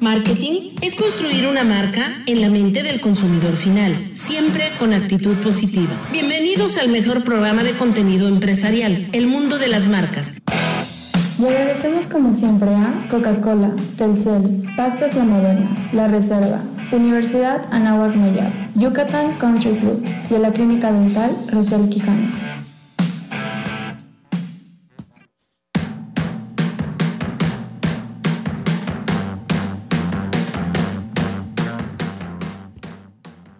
Marketing es construir una marca en la mente del consumidor final, siempre con actitud positiva. Bienvenidos al mejor programa de contenido empresarial, El Mundo de las Marcas. Y agradecemos como siempre a Coca-Cola, Telcel, Pastas La Moderna, La Reserva, Universidad Anáhuac Mayab, Yucatán Country Club y a la Clínica Dental Rosel Quijano.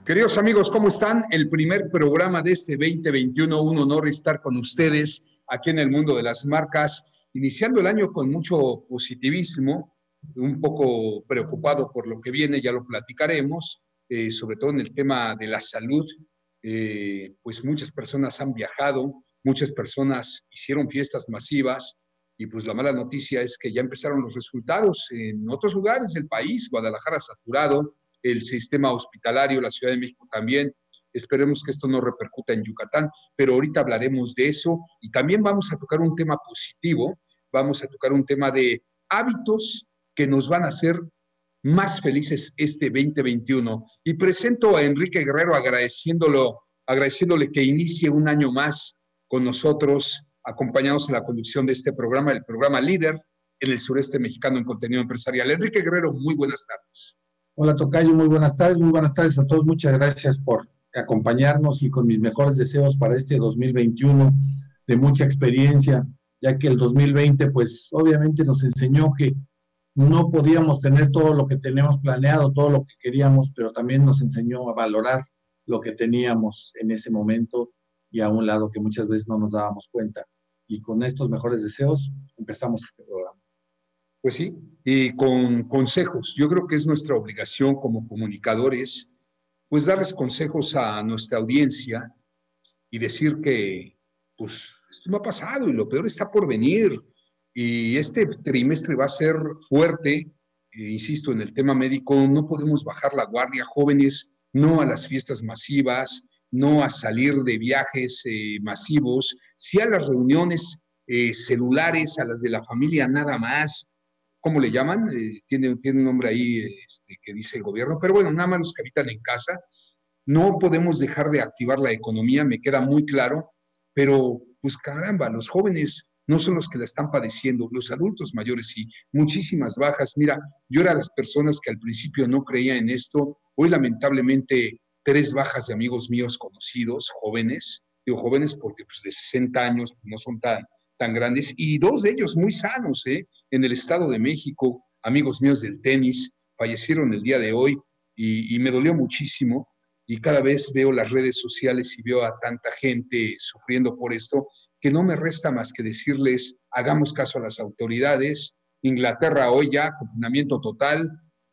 Queridos amigos, ¿cómo están? El primer programa de este 2021, un honor estar con ustedes aquí en el mundo de las marcas, iniciando el año con mucho positivismo, un poco preocupado por lo que viene, ya lo platicaremos, eh, sobre todo en el tema de la salud, eh, pues muchas personas han viajado, muchas personas hicieron fiestas masivas y pues la mala noticia es que ya empezaron los resultados en otros lugares del país, Guadalajara saturado, el sistema hospitalario, la Ciudad de México también. Esperemos que esto no repercuta en Yucatán, pero ahorita hablaremos de eso y también vamos a tocar un tema positivo, vamos a tocar un tema de hábitos que nos van a hacer más felices este 2021. Y presento a Enrique Guerrero agradeciéndolo, agradeciéndole que inicie un año más con nosotros, acompañados en la conducción de este programa, el programa Líder en el sureste mexicano en contenido empresarial. Enrique Guerrero, muy buenas tardes. Hola Tocayo, muy buenas tardes, muy buenas tardes a todos. Muchas gracias por acompañarnos y con mis mejores deseos para este 2021 de mucha experiencia, ya que el 2020 pues obviamente nos enseñó que no podíamos tener todo lo que teníamos planeado, todo lo que queríamos, pero también nos enseñó a valorar lo que teníamos en ese momento y a un lado que muchas veces no nos dábamos cuenta. Y con estos mejores deseos empezamos este programa. Pues sí, y con consejos. Yo creo que es nuestra obligación como comunicadores, pues darles consejos a nuestra audiencia y decir que, pues, esto no ha pasado y lo peor está por venir. Y este trimestre va a ser fuerte, e insisto, en el tema médico, no podemos bajar la guardia, jóvenes, no a las fiestas masivas, no a salir de viajes eh, masivos, sí a las reuniones eh, celulares, a las de la familia nada más, ¿cómo le llaman? Eh, tiene, tiene un nombre ahí este, que dice el gobierno, pero bueno, nada más los que habitan en casa. No podemos dejar de activar la economía, me queda muy claro, pero pues caramba, los jóvenes no son los que la están padeciendo, los adultos mayores sí, muchísimas bajas. Mira, yo era las personas que al principio no creía en esto, hoy lamentablemente tres bajas de amigos míos conocidos, jóvenes, digo jóvenes porque pues de 60 años pues, no son tan, tan grandes, y dos de ellos muy sanos, ¿eh? en el Estado de México, amigos míos del tenis, fallecieron el día de hoy y, me dolió muchísimo. Y cada vez veo las redes sociales y veo a tanta gente sufriendo por esto, que no me resta más que decirles, hagamos caso a las autoridades. Inglaterra hoy ya, confinamiento total,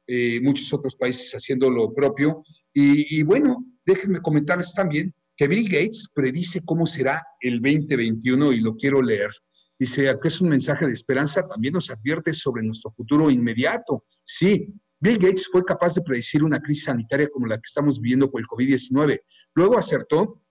eh, muchos otros países haciendo lo propio. Y, y, bueno, déjenme comentarles también que Bill Gates predice cómo será el 2021 y lo quiero leer. Dice que es un mensaje de esperanza, también nos advierte sobre nuestro futuro inmediato. Sí, Bill Gates fue capaz de predecir una crisis sanitaria como la que estamos viviendo con el COVID-19. Luego acertó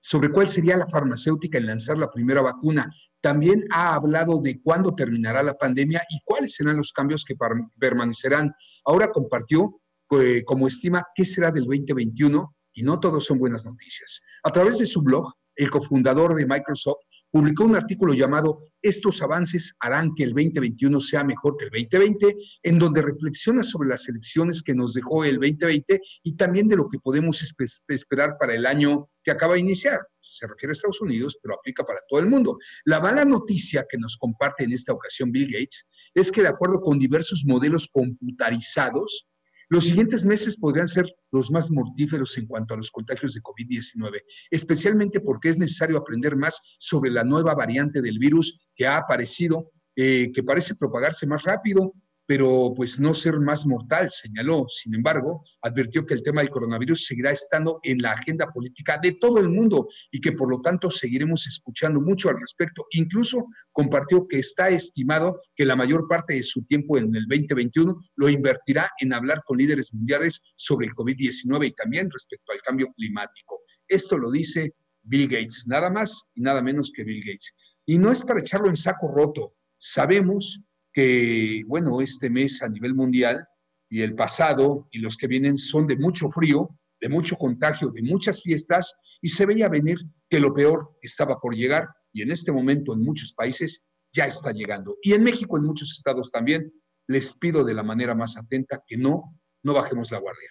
sobre cuál sería la farmacéutica en lanzar la primera vacuna. También ha hablado de cuándo terminará la pandemia y cuáles serán los cambios que permanecerán. Ahora compartió eh, como estima qué será del 2021 y no todos son buenas noticias. A través de su blog, el cofundador de Microsoft publicó un artículo llamado Estos avances harán que el 2021 sea mejor que el 2020, en donde reflexiona sobre las elecciones que nos dejó el 2020 y también de lo que podemos esperar para el año que acaba de iniciar. Se refiere a Estados Unidos, pero aplica para todo el mundo. La mala noticia que nos comparte en esta ocasión Bill Gates es que de acuerdo con diversos modelos computarizados, los siguientes meses podrían ser los más mortíferos en cuanto a los contagios de COVID-19, especialmente porque es necesario aprender más sobre la nueva variante del virus que ha aparecido, eh, que parece propagarse más rápido pero pues no ser más mortal, señaló. Sin embargo, advirtió que el tema del coronavirus seguirá estando en la agenda política de todo el mundo y que por lo tanto seguiremos escuchando mucho al respecto. Incluso compartió que está estimado que la mayor parte de su tiempo en el 2021 lo invertirá en hablar con líderes mundiales sobre el COVID-19 y también respecto al cambio climático. Esto lo dice Bill Gates, nada más y nada menos que Bill Gates. Y no es para echarlo en saco roto. Sabemos que, bueno, este mes a nivel mundial y el pasado y los que vienen son de mucho frío, de mucho contagio, de muchas fiestas, y se veía venir que lo peor estaba por llegar y en este momento en muchos países ya está llegando. Y en México, en muchos estados también, les pido de la manera más atenta que no, no bajemos la guardia.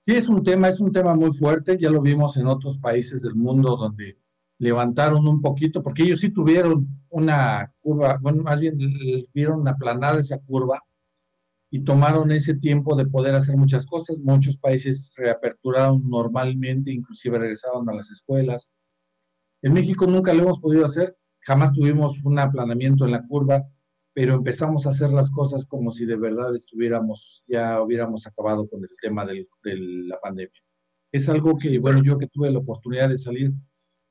Sí, es un tema, es un tema muy fuerte, ya lo vimos en otros países del mundo donde levantaron un poquito, porque ellos sí tuvieron una curva, bueno, más bien vieron aplanada esa curva y tomaron ese tiempo de poder hacer muchas cosas. Muchos países reaperturaron normalmente, inclusive regresaron a las escuelas. En México nunca lo hemos podido hacer, jamás tuvimos un aplanamiento en la curva, pero empezamos a hacer las cosas como si de verdad estuviéramos, ya hubiéramos acabado con el tema de la pandemia. Es algo que, bueno, yo que tuve la oportunidad de salir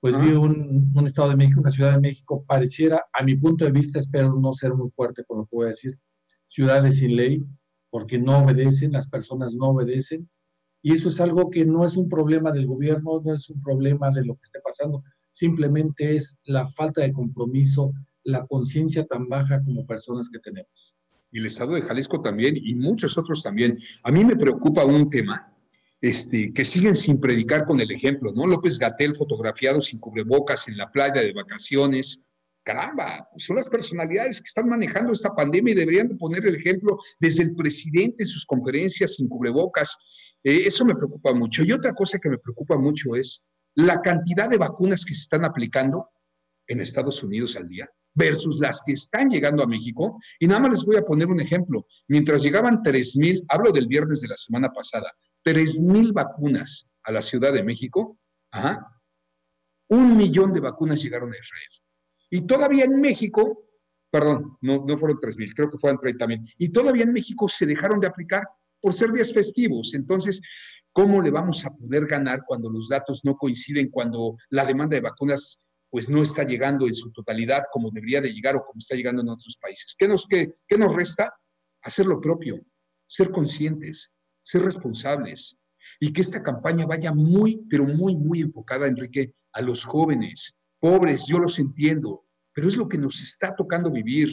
pues vi un, un, Estado de México, una Ciudad de México, pareciera, a mi punto de vista, espero no ser muy fuerte con lo que voy a decir, ciudades sin ley, porque no obedecen, las personas no obedecen, y eso es algo que no es un problema del gobierno, no es un problema de lo que esté pasando, simplemente es la falta de compromiso, la conciencia tan baja como personas que tenemos. Y el Estado de Jalisco también, y muchos otros también. A mí me preocupa un tema este, que siguen sin predicar con el ejemplo, ¿no? López Gatel fotografiado sin cubrebocas en la playa de vacaciones. Caramba, son las personalidades que están manejando esta pandemia y deberían de poner el ejemplo desde el presidente en sus conferencias sin cubrebocas. Eh, eso me preocupa mucho. Y otra cosa que me preocupa mucho es la cantidad de vacunas que se están aplicando en Estados Unidos al día versus las que están llegando a México. Y nada más les voy a poner un ejemplo. Mientras llegaban 3.000, hablo del viernes de la semana pasada, 3.000 vacunas a la Ciudad de México, un millón de vacunas llegaron a Israel. Y todavía en México, perdón, no, no fueron 3.000, creo que fueron 30.000, y todavía en México se dejaron de aplicar por ser días festivos. Entonces, ¿cómo le vamos a poder ganar cuando los datos no coinciden, cuando la demanda de vacunas pues no está llegando en su totalidad como debería de llegar o como está llegando en otros países? ¿Qué nos, qué, qué nos resta? Hacer lo propio, ser conscientes, ser responsables y que esta campaña vaya muy, pero muy, muy enfocada, Enrique, a los jóvenes, pobres, yo los entiendo, pero es lo que nos está tocando vivir.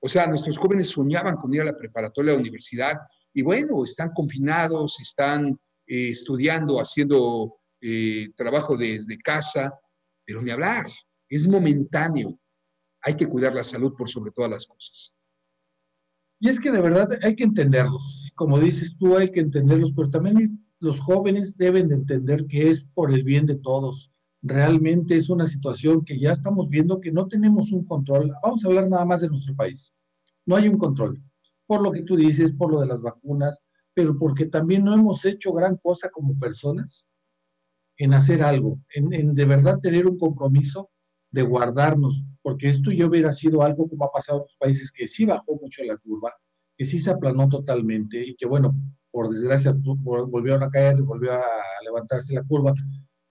O sea, nuestros jóvenes soñaban con ir a la preparatoria, a la universidad, y bueno, están confinados, están eh, estudiando, haciendo eh, trabajo desde casa, pero ni hablar, es momentáneo. Hay que cuidar la salud por sobre todas las cosas. Y es que de verdad hay que entenderlos. Como dices tú, hay que entenderlos, pero también los jóvenes deben de entender que es por el bien de todos. Realmente es una situación que ya estamos viendo que no tenemos un control. Vamos a hablar nada más de nuestro país. No hay un control. Por lo que tú dices, por lo de las vacunas, pero porque también no hemos hecho gran cosa como personas en hacer algo, en de verdad tener un compromiso de guardarnos, porque esto ya hubiera sido algo como ha pasado en otros países, que sí bajó mucho la curva, que sí se aplanó totalmente y que bueno, por desgracia volvieron a caer, volvió a levantarse la curva,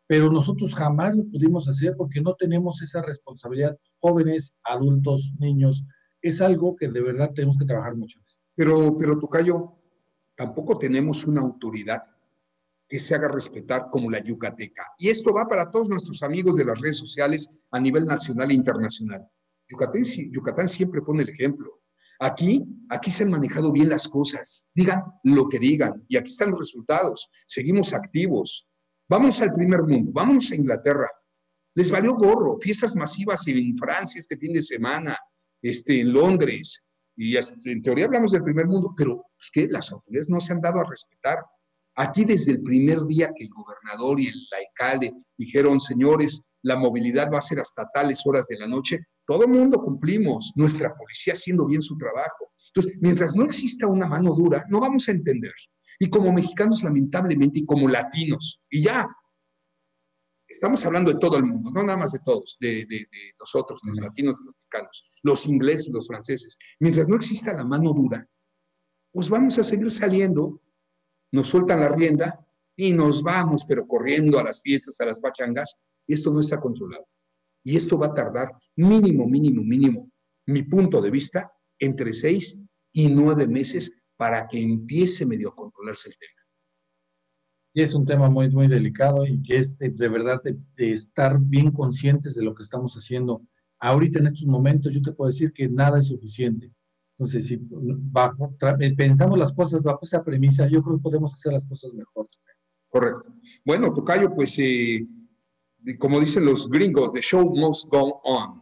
pero nosotros jamás lo pudimos hacer porque no tenemos esa responsabilidad, jóvenes, adultos, niños, es algo que de verdad tenemos que trabajar mucho. Pero, pero Tocayo, tampoco tenemos una autoridad que se haga respetar como la yucateca. Y esto va para todos nuestros amigos de las redes sociales a nivel nacional e internacional. Yucatán, Yucatán siempre pone el ejemplo. Aquí, aquí se han manejado bien las cosas. Digan lo que digan. Y aquí están los resultados. Seguimos activos. Vamos al primer mundo. Vamos a Inglaterra. Les valió gorro. Fiestas masivas en Francia este fin de semana, este, en Londres. Y en teoría hablamos del primer mundo, pero es que las autoridades no se han dado a respetar. Aquí desde el primer día que el gobernador y el alcalde dijeron, señores, la movilidad va a ser hasta tales horas de la noche, todo el mundo cumplimos, nuestra policía haciendo bien su trabajo. Entonces, mientras no exista una mano dura, no vamos a entender. Y como mexicanos, lamentablemente, y como latinos, y ya, estamos hablando de todo el mundo, no nada más de todos, de, de nosotros, los latinos, los mexicanos, los ingleses, los franceses. Mientras no exista la mano dura, pues vamos a seguir saliendo nos sueltan la rienda y nos vamos, pero corriendo a las fiestas, a las pachangas, esto no está controlado. Y esto va a tardar mínimo, mínimo, mínimo, mi punto de vista, entre seis y nueve meses para que empiece medio a controlarse el tema. Y es un tema muy, muy delicado y que es de, verdad de, de, estar bien conscientes de lo que estamos haciendo. Ahorita en estos momentos yo te puedo decir que nada es suficiente. Entonces, si bajo, eh, pensamos las cosas bajo esa premisa, yo creo que podemos hacer las cosas mejor. Correcto. Bueno, Tocayo, pues eh, como dicen los gringos, the show must go on.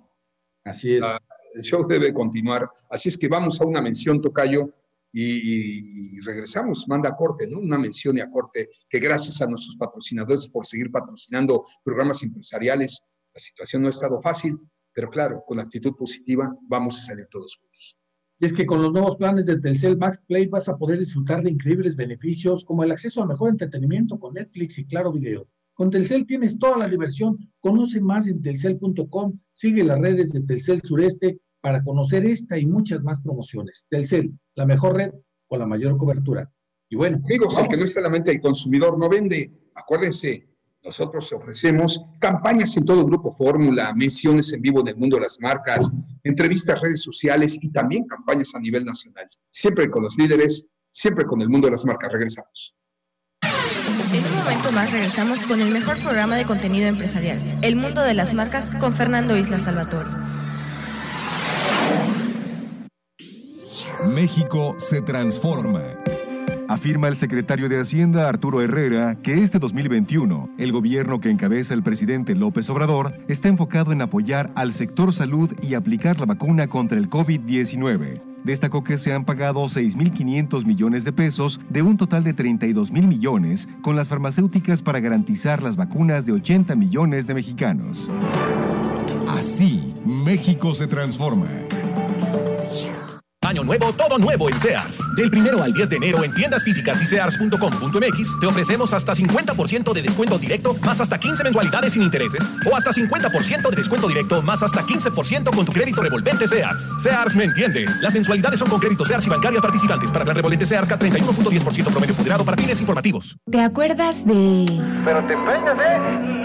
Así es. Ah, el show debe continuar. Así es que vamos a una mención, Tocayo, y, regresamos. Manda a corte, ¿no? Una mención y a corte que gracias a nuestros patrocinadores por seguir patrocinando programas empresariales, la situación no ha estado fácil, pero claro, con actitud positiva vamos a salir todos juntos. Es que con los nuevos planes de Telcel Max Play vas a poder disfrutar de increíbles beneficios como el acceso al mejor entretenimiento con Netflix y Claro Video. Con Telcel tienes toda la diversión. Conoce más en telcel.com. Sigue las redes de Telcel Sureste para conocer esta y muchas más promociones. Telcel, la mejor red con la mayor cobertura. Y bueno, amigos, el que no es solamente el consumidor no vende. Acuérdense, nosotros ofrecemos campañas en todo Grupo Fórmula, menciones en vivo en el mundo de las marcas, entrevistas, redes sociales y también campañas a nivel nacional. Siempre con los líderes, siempre con el mundo de las marcas. Regresamos. En un momento más regresamos con el mejor programa de contenido empresarial, El Mundo de las Marcas, con Fernando Isla Salvatore. México se transforma. Afirma el secretario de Hacienda Arturo Herrera que este 2021 el gobierno que encabeza el presidente López Obrador está enfocado en apoyar al sector salud y aplicar la vacuna contra el COVID-19. Destacó que se han pagado 6.500 millones de pesos de un total de 32.000 millones con las farmacéuticas para garantizar las vacunas de 80 millones de mexicanos. Así, México se transforma. Año nuevo, todo nuevo en Sears. Del primero al 10 de enero en tiendas físicas y sears.com.mx te ofrecemos hasta 50% de descuento directo más hasta 15 mensualidades sin intereses o hasta 50% de descuento directo más hasta 15% con tu crédito revolvente Sears. Sears me entiende. Las mensualidades son con crédito Sears y bancarias participantes para la revolvente Sears k 31.10% promedio moderado para fines informativos. ¿Te acuerdas de...? Pero te peinas, ¿eh?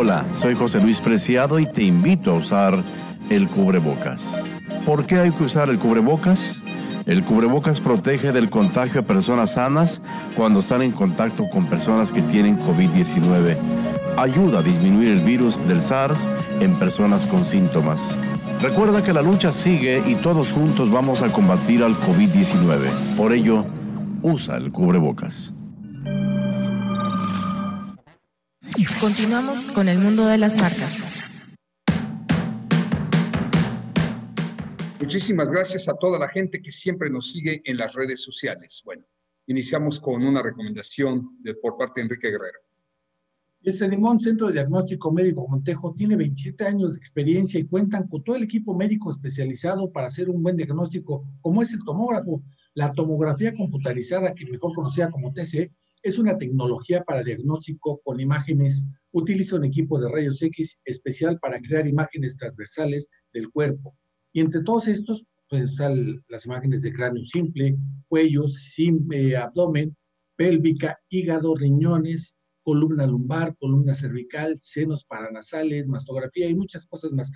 Hola, soy José Luis Preciado y te invito a usar el cubrebocas. ¿Por qué hay que usar el cubrebocas? El cubrebocas protege del contagio a personas sanas cuando están en contacto con personas que tienen COVID-19. Ayuda a disminuir el virus del SARS en personas con síntomas. Recuerda que la lucha sigue y todos juntos vamos a combatir al COVID-19. Por ello, usa el cubrebocas. Continuamos con el mundo de las marcas. Muchísimas gracias a toda la gente que siempre nos sigue en las redes sociales. Bueno, iniciamos con una recomendación de, por parte de Enrique Guerrero. Este Limón Centro de Diagnóstico Médico Montejo tiene 27 años de experiencia y cuentan con todo el equipo médico especializado para hacer un buen diagnóstico, como es el tomógrafo, la tomografía computarizada, que mejor conocida como TC, es una tecnología para diagnóstico con imágenes. Utiliza un equipo de rayos X especial para crear imágenes transversales del cuerpo. Y entre todos estos, pues están las imágenes de cráneo simple, cuello, eh, abdomen, pélvica, hígado, riñones, columna lumbar, columna cervical, senos paranasales, mastografía y muchas cosas más.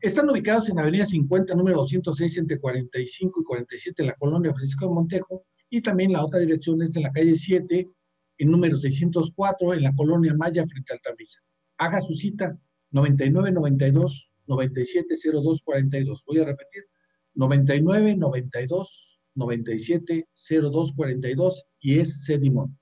Están ubicados en Avenida 50, número 206, entre 45 y 47, en la colonia Francisco de Montejo, y también la otra dirección es en la calle 7, en número 604, en la colonia Maya, frente al Tabliza. Haga su cita 9992 9702 42. Voy a repetir, 9992 9702 42 y es Sedimón.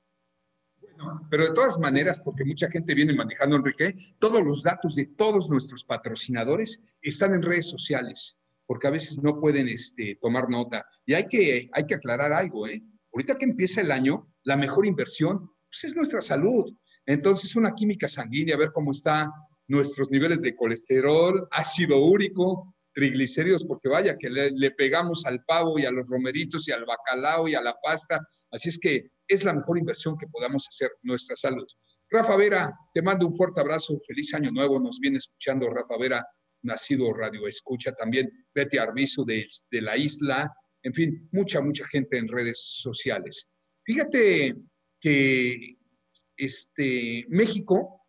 Bueno, pero de todas maneras, porque mucha gente viene manejando, Enrique, todos los datos de todos nuestros patrocinadores están en redes sociales porque a veces no pueden este, tomar nota. Y hay que, hay que aclarar algo, ¿eh? Ahorita que empieza el año, la mejor inversión pues, es nuestra salud. Entonces, una química sanguínea, ver cómo están nuestros niveles de colesterol, ácido úrico, triglicéridos, porque vaya que le, le, pegamos al pavo y a los romeritos y al bacalao y a la pasta. Así es que es la mejor inversión que podamos hacer nuestra salud. Rafa Vera, te mando un fuerte abrazo, feliz año nuevo, nos viene escuchando Rafa Vera nacido Radio Escucha, también Betty Arbizu de, la isla, en fin, mucha, mucha gente en redes sociales. Fíjate que este, México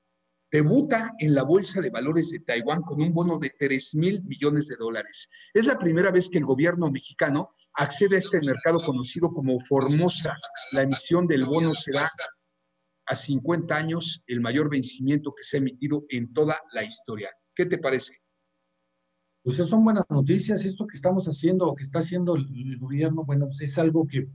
debuta en la Bolsa de Valores de Taiwán con un bono de 3 mil millones de dólares. Es la primera vez que el gobierno mexicano accede a este mercado conocido como Formosa. La emisión del bono será a 50 años el mayor vencimiento que se ha emitido en toda la historia. ¿Qué te parece? Pues son buenas noticias. Esto que estamos haciendo o que está haciendo el, gobierno, bueno, pues es algo que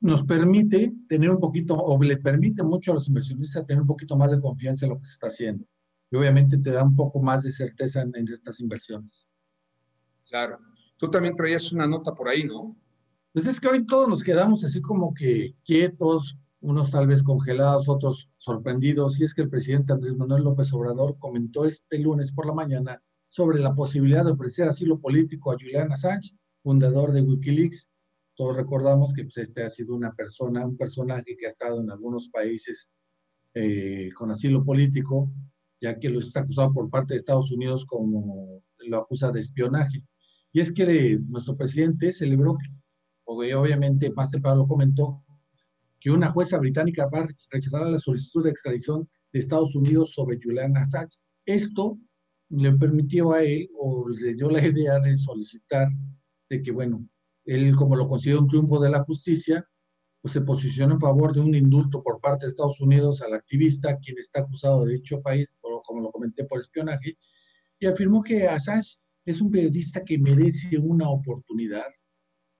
nos permite tener un poquito, o le permite mucho a los inversionistas tener un poquito más de confianza en lo que se está haciendo. Y obviamente te da un poco más de certeza en, en estas inversiones. Claro. Tú también traías una nota por ahí, ¿no? Pues es que hoy todos nos quedamos así como que quietos, unos tal vez congelados, otros sorprendidos. Y es que el presidente Andrés Manuel López Obrador comentó este lunes por la mañana sobre la posibilidad de ofrecer asilo político a Julian Assange, fundador de Wikileaks. Todos recordamos que pues, este ha sido una persona, un personaje que ha estado en algunos países eh, con asilo político, ya que lo está acusado por parte de Estados Unidos como lo acusa de espionaje. Y es que nuestro presidente celebró, obviamente más temprano lo comentó, que una jueza británica va a rechazar la solicitud de extradición de Estados Unidos sobre Julian Assange. Esto le permitió a él o le dio la idea de solicitar de que, bueno, él como lo considera un triunfo de la justicia, pues se posiciona en favor de un indulto por parte de Estados Unidos al activista, quien está acusado de dicho país, como lo comenté, por espionaje, y afirmó que Assange es un periodista que merece una oportunidad.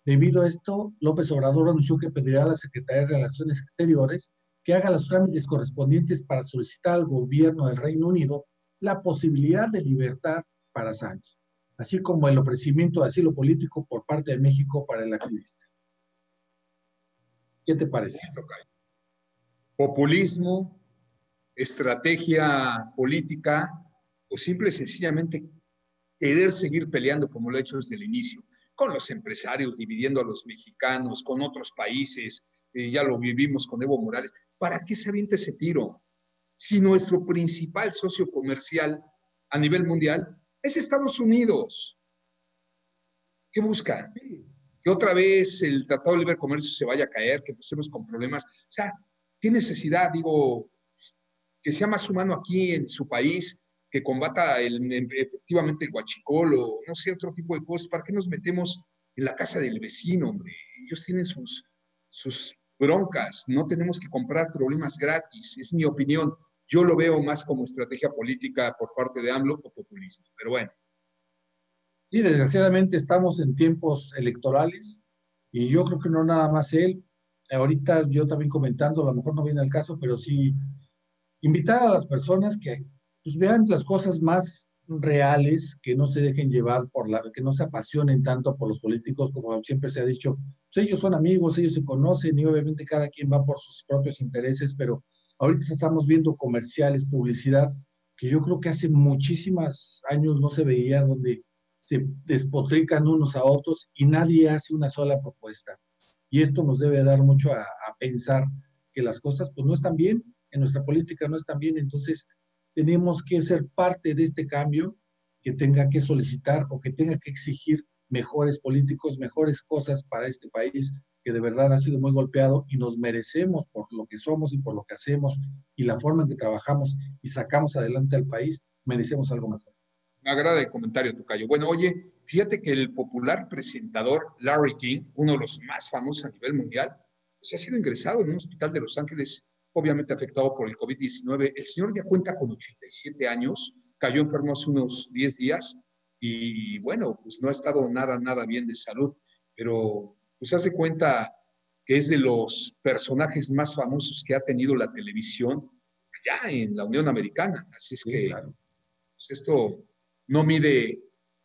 Debido a esto, López Obrador anunció que pedirá a la Secretaría de Relaciones Exteriores que haga los trámites correspondientes para solicitar al gobierno del Reino Unido la posibilidad de libertad para Sánchez, así como el ofrecimiento de asilo político por parte de México para el activista. ¿Qué te parece? Populismo, estrategia política o simple y sencillamente querer seguir peleando como lo ha hecho desde el inicio, con los empresarios, dividiendo a los mexicanos, con otros países, eh, ya lo vivimos con Evo Morales. ¿Para qué se avienta ese tiro? Si nuestro principal socio comercial a nivel mundial es Estados Unidos. ¿Qué busca? Que otra vez el Tratado de Libre Comercio se vaya a caer, que empecemos con problemas. O sea, ¿qué necesidad, digo, que sea más humano aquí en su país, que combata efectivamente el guachicol o no sé, otro tipo de cosas? ¿Para qué nos metemos en la casa del vecino, hombre? Ellos tienen sus, sus broncas, no tenemos que comprar problemas gratis, es mi opinión. Yo lo veo más como estrategia política por parte de AMLO o populismo, pero bueno. Sí, desgraciadamente estamos en tiempos electorales y yo creo que no nada más él. Ahorita yo también comentando, a lo mejor no viene al caso, pero sí invitar a las personas que pues, vean las cosas más reales, que no se dejen llevar por la, que no se apasionen tanto por los políticos, como siempre se ha dicho, pues ellos son amigos, ellos se conocen y obviamente cada quien va por sus propios intereses, pero ahorita estamos viendo comerciales, publicidad, que yo creo que hace muchísimos años no se veía, donde se despotrican unos a otros y nadie hace una sola propuesta. Y esto nos debe dar mucho a, pensar que las cosas pues no están bien, en nuestra política no están bien, entonces tenemos que ser parte de este cambio que tenga que solicitar o que tenga que exigir mejores políticos, mejores cosas para este país que de verdad ha sido muy golpeado y nos merecemos por lo que somos y por lo que hacemos y la forma en que trabajamos y sacamos adelante al país, merecemos algo mejor. Me agrada el comentario, Tocayo. Bueno, oye, fíjate que el popular presentador Larry King, uno de los más famosos a nivel mundial, pues ha sido ingresado en un hospital de Los Ángeles obviamente afectado por el COVID-19. El señor ya cuenta con 87 años, cayó enfermo hace unos 10 días y bueno, pues no ha estado nada, nada bien de salud, pero pues hace cuenta que es de los personajes más famosos que ha tenido la televisión ya en la Unión Americana. Así es que pues esto no mide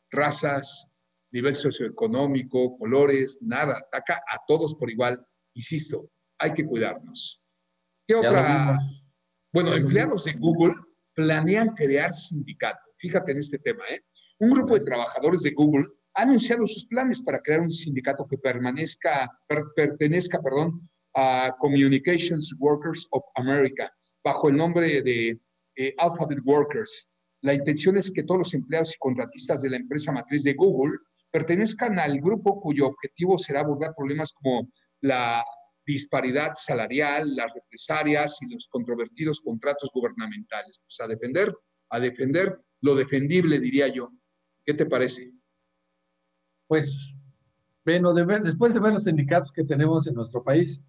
razas, nivel socioeconómico, colores, nada, ataca a todos por igual. Insisto, hay que cuidarnos. ¿Qué otra? Bueno, empleados de Google planean crear sindicato. Fíjate en este tema, ¿eh? Un grupo de trabajadores de Google ha anunciado sus planes para crear un sindicato que permanezca, pertenezca, perdón, a Communications Workers of America, bajo el nombre de eh, Alphabet Workers. La intención es que todos los empleados y contratistas de la empresa matriz de Google pertenezcan al grupo cuyo objetivo será abordar problemas como la disparidad salarial, las represalias y los controvertidos contratos gubernamentales. Pues a defender, a defender lo defendible, diría yo. ¿Qué te parece? Pues, bueno, después de ver los sindicatos que tenemos en nuestro país,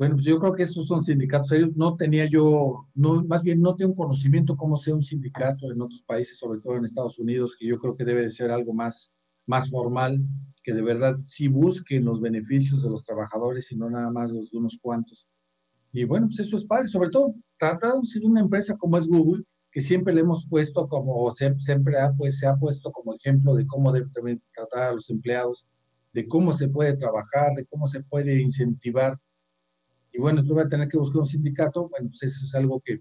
bueno, pues yo creo que estos son sindicatos ellos No tenía yo, no, más bien no tengo conocimiento cómo sea un sindicato en otros países, sobre todo en Estados Unidos, que yo creo que debe de ser algo más, más formal, que de verdad sí busquen los beneficios de los trabajadores y no nada más los de unos cuantos. Y bueno, pues eso es padre, sobre todo tratamos de una empresa como es Google, que siempre le hemos puesto como, siempre ha, pues, se ha puesto como ejemplo de cómo debe tratar a los empleados, de cómo se puede trabajar, de cómo se puede incentivar. Y bueno, tú vas a tener que buscar un sindicato, bueno, pues eso es algo que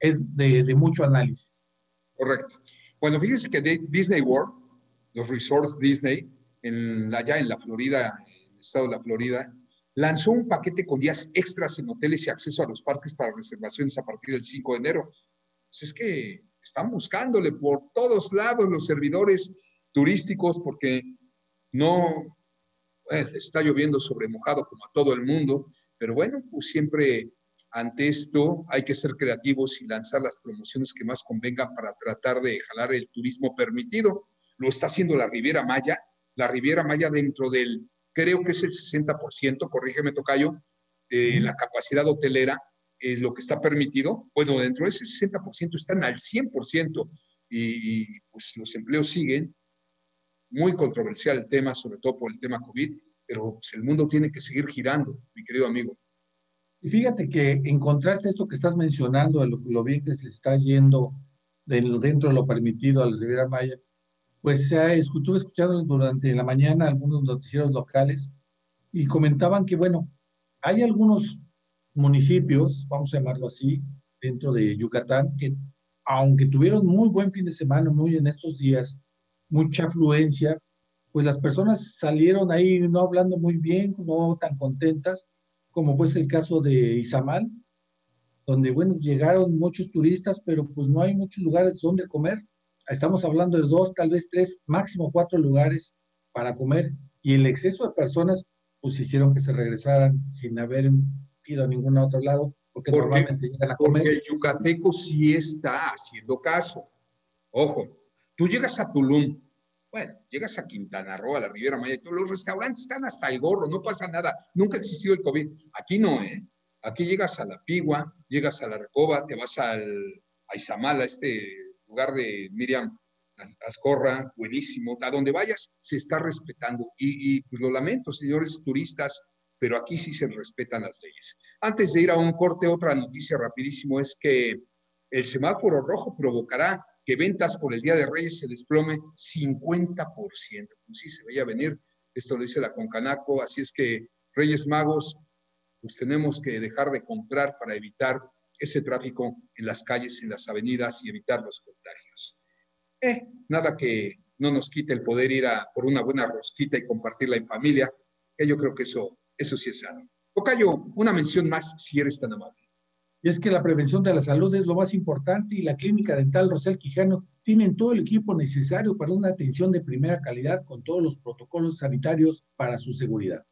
es de, de mucho análisis. Correcto. Bueno, fíjense que Disney World, los resorts Disney, en, allá en la Florida, en el estado de la Florida, lanzó un paquete con días extras en hoteles y acceso a los parques para reservaciones a partir del 5 de enero. Pues es que están buscándole por todos lados los servidores turísticos porque no está lloviendo sobre mojado como a todo el mundo, pero bueno, pues siempre ante esto hay que ser creativos y lanzar las promociones que más convengan para tratar de jalar el turismo permitido. Lo está haciendo la Riviera Maya, la Riviera Maya dentro del, creo que es el 60%, corrígeme Tocayo, de la capacidad hotelera, es lo que está permitido. Bueno, dentro de ese 60% están al 100% y, y pues los empleos siguen. Muy controversial el tema, sobre todo por el tema COVID, pero pues, el mundo tiene que seguir girando, mi querido amigo. Y fíjate que encontraste esto que estás mencionando, lo, lo bien que se le está yendo dentro de lo permitido a la Riviera Maya, pues estuve escuchando durante la mañana algunos noticieros locales y comentaban que, bueno, hay algunos municipios, vamos a llamarlo así, dentro de Yucatán, que aunque tuvieron muy buen fin de semana, muy en estos días, mucha afluencia, pues las personas salieron ahí no hablando muy bien, no tan contentas, como pues el caso de Izamal, donde, bueno, llegaron muchos turistas, pero pues no hay muchos lugares donde comer estamos hablando de dos, tal vez tres, máximo cuatro lugares para comer y el exceso de personas pues hicieron que se regresaran sin haber ido a ningún otro lado porque, normalmente llegan a comer. Porque el yucateco sí está haciendo caso. Ojo, tú llegas a Tulum, bueno, llegas a Quintana Roo, a la Riviera Maya, todos los restaurantes están hasta el gorro, no pasa nada, nunca existió el COVID. Aquí no, ¿eh? Aquí llegas a La Pigua, llegas a La Recoba, te vas al, a Izamala, este lugar de Miriam Ascorra, buenísimo. A donde vayas se está respetando. Y, pues lo lamento, señores turistas, pero aquí sí se respetan las leyes. Antes de ir a un corte, otra noticia rapidísimo es que el semáforo rojo provocará que ventas por el Día de Reyes se desplome 50%. Pues sí, se veía venir. Esto lo dice la Concanaco. Así es que, Reyes Magos, pues tenemos que dejar de comprar para evitar ese tráfico en las calles, en las avenidas y evitar los contagios. Eh, nada que no nos quite el poder ir a por una buena rosquita y compartirla en familia, que yo creo que eso, eso sí es sano. Tocayo, una mención más si eres tan amable. Y es que la prevención de la salud es lo más importante y la Clínica Dental Rosel Quijano tienen todo el equipo necesario para una atención de primera calidad con todos los protocolos sanitarios para su seguridad.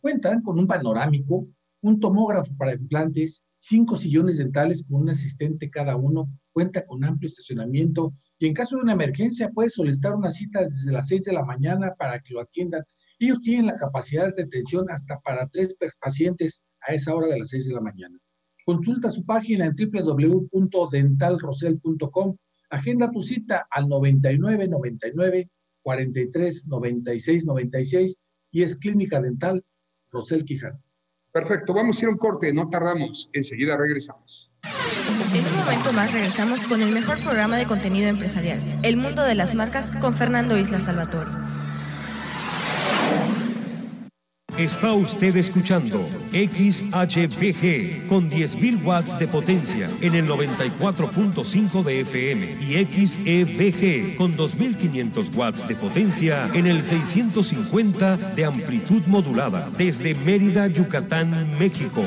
Cuentan con un panorámico, un tomógrafo para implantes, cinco sillones dentales con un asistente cada uno, cuenta con amplio estacionamiento y en caso de una emergencia puede solicitar una cita desde las 6 de la mañana para que lo atiendan. Ellos tienen la capacidad de atención hasta para tres pacientes a esa hora de las 6 de la mañana. Consulta su página en www.dentalrosel.com. Agenda tu cita al 99 99 43 96 96 y es Clínica Dental Rosel Quijano. Perfecto, vamos a ir a un corte, no tardamos, enseguida regresamos. En un momento más regresamos con el mejor programa de contenido empresarial, El Mundo de las Marcas, con Fernando Isla Salvatore. Está usted escuchando XHPG con 10.000 watts de potencia en el 94.5 de FM y XEVG con 2.500 watts de potencia en el 650 de amplitud modulada desde Mérida, Yucatán, México.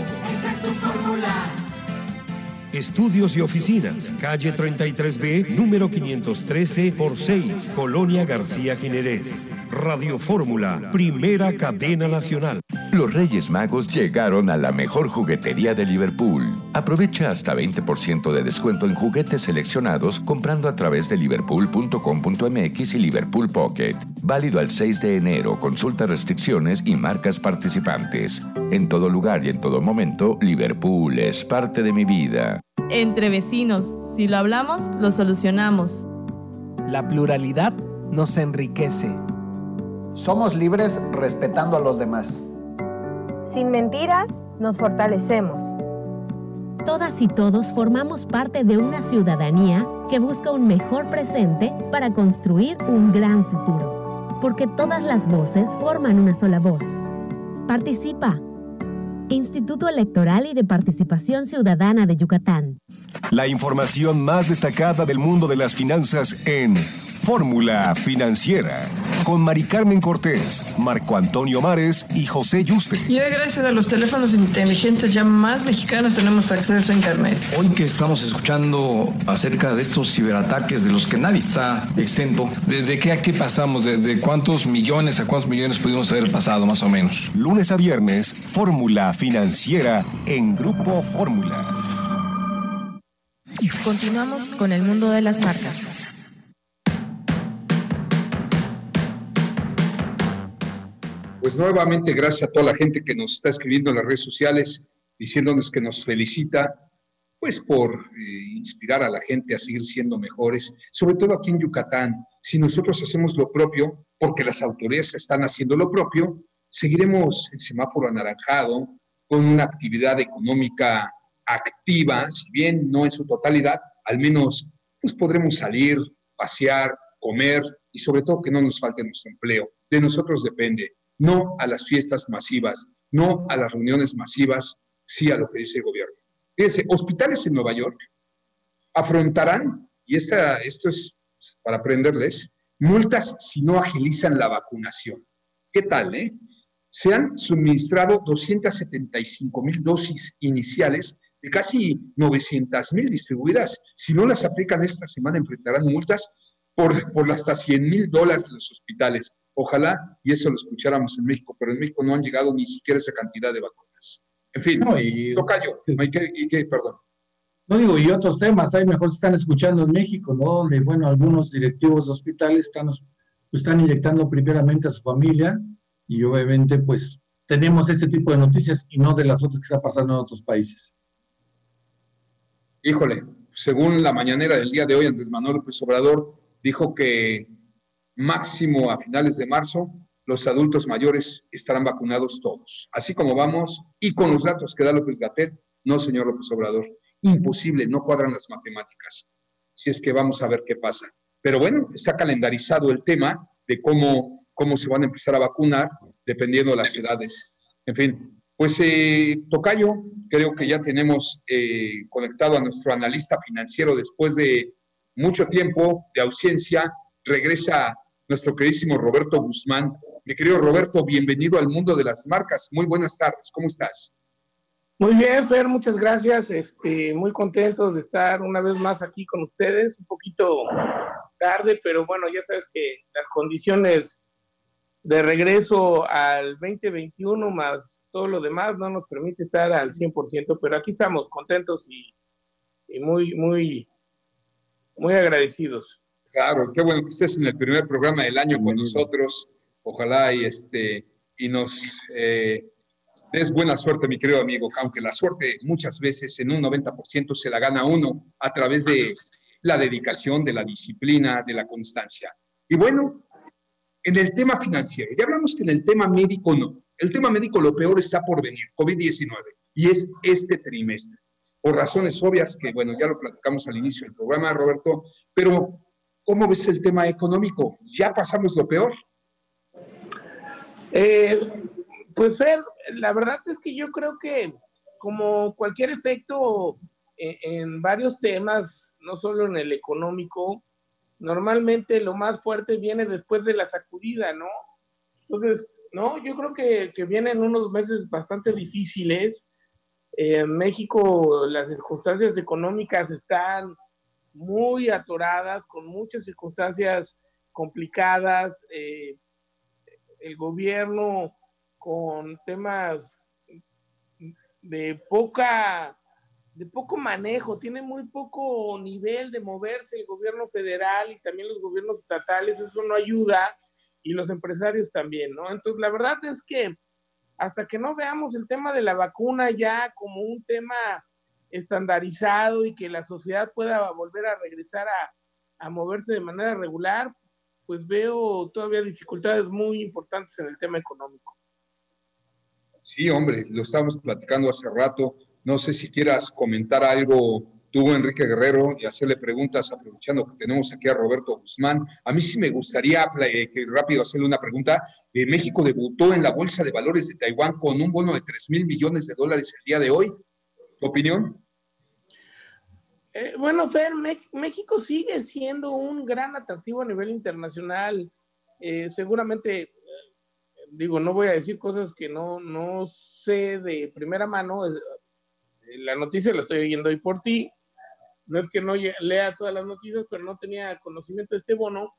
Estudios y oficinas, calle 33B, número 513 por 6, Colonia García Jiménez Radio Fórmula, primera cadena nacional. Los Reyes Magos llegaron a la mejor juguetería de Liverpool. Aprovecha hasta 20% de descuento en juguetes seleccionados comprando a través de liverpool.com.mx y Liverpool Pocket. Válido al 6 de enero. Consulta restricciones y marcas participantes. En todo lugar y en todo momento, Liverpool es parte de mi vida. Entre vecinos, si lo hablamos, lo solucionamos. La pluralidad nos enriquece. Somos libres respetando a los demás. Sin mentiras, nos fortalecemos. Todas y todos formamos parte de una ciudadanía que busca un mejor presente para construir un gran futuro. Porque todas las voces forman una sola voz. Participa. Instituto Electoral y de Participación Ciudadana de Yucatán. La información más destacada del mundo de las finanzas en Fórmula Financiera con Mari Carmen Cortés, Marco Antonio Mares y José Yuste. Y hoy gracias a los teléfonos inteligentes ya más mexicanos tenemos acceso a Internet. Hoy que estamos escuchando acerca de estos ciberataques de los que nadie está exento, ¿desde qué a qué pasamos? ¿De, cuántos millones a cuántos millones pudimos haber pasado más o menos? Lunes a viernes, Fórmula Financiera en Grupo Fórmula. Continuamos con el mundo de las marcas. Pues nuevamente gracias a toda la gente que nos está escribiendo en las redes sociales, diciéndonos que nos felicita, pues por eh, inspirar a la gente a seguir siendo mejores, sobre todo aquí en Yucatán. Si nosotros hacemos lo propio, porque las autoridades están haciendo lo propio, seguiremos el semáforo anaranjado con una actividad económica activa, si bien no en su totalidad, al menos pues podremos salir, pasear, comer y sobre todo que no nos falte nuestro empleo. De nosotros depende no a las fiestas masivas, no a las reuniones masivas, sí a lo que dice el gobierno. Fíjense, hospitales en Nueva York afrontarán, y esta, esto es para aprenderles, multas si no agilizan la vacunación. ¿Qué tal, eh? Se han suministrado 275 mil dosis iniciales de casi 900 mil distribuidas. Si no las aplican esta semana, enfrentarán multas por, por hasta 100 mil dólares los hospitales. Ojalá y eso lo escucháramos en México, pero en México no han llegado ni siquiera esa cantidad de vacunas. En fin, no, y, tocayo, y que, perdón. No digo, y otros temas, hay mejor se están escuchando en México, ¿no? Donde, bueno, algunos directivos de hospitales están, están inyectando primeramente a su familia y obviamente, pues, tenemos este tipo de noticias y no de las otras que está pasando en otros países. Híjole, según la mañanera del día de hoy, Andrés Manuel López Obrador dijo que máximo a finales de marzo, los adultos mayores estarán vacunados todos. Así como vamos, y con los datos que da López Gatel, no, señor López Obrador, imposible, no cuadran las matemáticas. Si es que vamos a ver qué pasa. Pero bueno, está calendarizado el tema de cómo, cómo se van a empezar a vacunar dependiendo de las edades. En fin, pues eh, Tocayo, creo que ya tenemos eh, conectado a nuestro analista financiero después de mucho tiempo de ausencia. Regresa nuestro queridísimo Roberto Guzmán. Mi querido Roberto, bienvenido al mundo de las marcas. Muy buenas tardes, ¿cómo estás? Muy bien, Fer, muchas gracias. Este, muy contento de estar una vez más aquí con ustedes. Un poquito tarde, pero bueno, ya sabes que las condiciones de regreso al 2021 más todo lo demás no nos permite estar al 100%, pero aquí estamos contentos y, y muy, muy, muy agradecidos. Claro, qué bueno que estés en el primer programa del año con nosotros. Ojalá y, este, y nos eh, des buena suerte, mi querido amigo, aunque la suerte muchas veces en un 90% se la gana uno a través de la dedicación, de la disciplina, de la constancia. Y bueno, en el tema financiero, ya hablamos que en el tema médico no. El tema médico lo peor está por venir, COVID-19, y es este trimestre por razones obvias que, bueno, ya lo platicamos al inicio del programa, Roberto, pero ¿Cómo ves el tema económico? ¿Ya pasamos lo peor? Eh, pues Fer, la verdad es que yo creo que como cualquier efecto en, en, varios temas, no solo en el económico, normalmente lo más fuerte viene después de la sacudida, ¿no? Entonces, no, yo creo que, que vienen unos meses bastante difíciles. en México las circunstancias económicas están muy atoradas, con muchas circunstancias complicadas. Eh, el gobierno con temas de poca de poco manejo, tiene muy poco nivel de moverse el gobierno federal y también los gobiernos estatales, eso no ayuda y los empresarios también, ¿no? Entonces, la verdad es que hasta que no veamos el tema de la vacuna ya como un tema estandarizado y que la sociedad pueda volver a regresar a, a moverse de manera regular, pues veo todavía dificultades muy importantes en el tema económico. Sí, hombre, lo estábamos platicando hace rato. No sé si quieras comentar algo tú, Enrique Guerrero, y hacerle preguntas aprovechando que tenemos aquí a Roberto Guzmán. A mí sí me gustaría eh, que rápido hacerle una pregunta. Eh, México debutó en la Bolsa de Valores de Taiwán con un bono de 3 mil millones de dólares el día de hoy. ¿Tu opinión? Eh, bueno, Fer, México sigue siendo un gran atractivo a nivel internacional. seguramente digo, no voy a decir cosas que no, no sé de primera mano. La noticia la estoy oyendo hoy por ti. No es que no lea todas las noticias, pero no tenía conocimiento de este bono.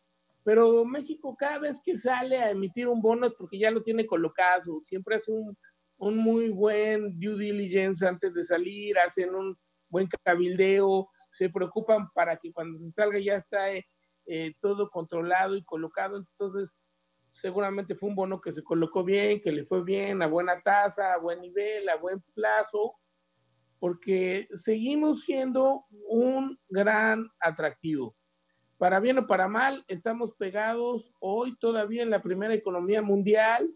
Pero México cada vez que sale a emitir un bono es porque ya lo tiene colocado. Siempre hace un, muy buen due diligence antes de salir, hacen un buen cabildeo, se preocupan para que cuando se salga ya está eh, todo controlado y colocado. Entonces, seguramente fue un bono que se colocó bien, que le fue bien, a buena tasa, a buen nivel, a buen plazo, porque seguimos siendo un gran atractivo. Para bien o para mal, estamos pegados hoy todavía en la primera economía mundial,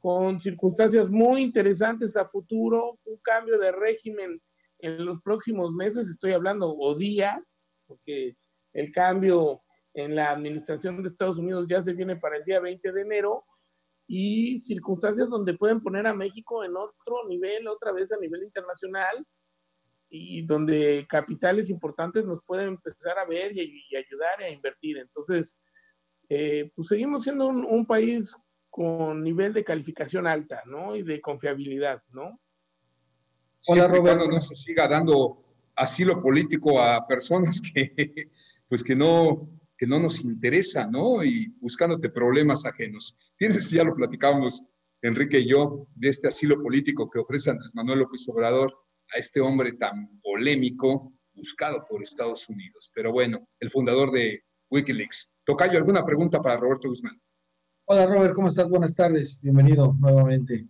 con circunstancias muy interesantes a futuro, un cambio de régimen en los próximos meses, estoy hablando o días, porque el cambio en la administración de Estados Unidos ya se viene para el día 20 de enero y circunstancias donde pueden poner a México en otro nivel, otra vez a nivel internacional y donde capitales importantes nos pueden empezar a ver y, ayudar a invertir. Entonces, eh, pues seguimos siendo un, país con nivel de calificación alta, ¿no? Y de confiabilidad, ¿no? Hola, Roberto. No se siga dando asilo político a personas que, pues que no, que no nos interesa, ¿no? Y buscándote problemas ajenos. Tienes, ya lo platicábamos Enrique y yo, de este asilo político que ofrece Andrés Manuel López Obrador a este hombre tan polémico, buscado por Estados Unidos. Pero bueno, el fundador de Wikileaks. Tocayo, ¿alguna pregunta para Roberto Guzmán? Hola Robert, ¿cómo estás? Buenas tardes, bienvenido nuevamente.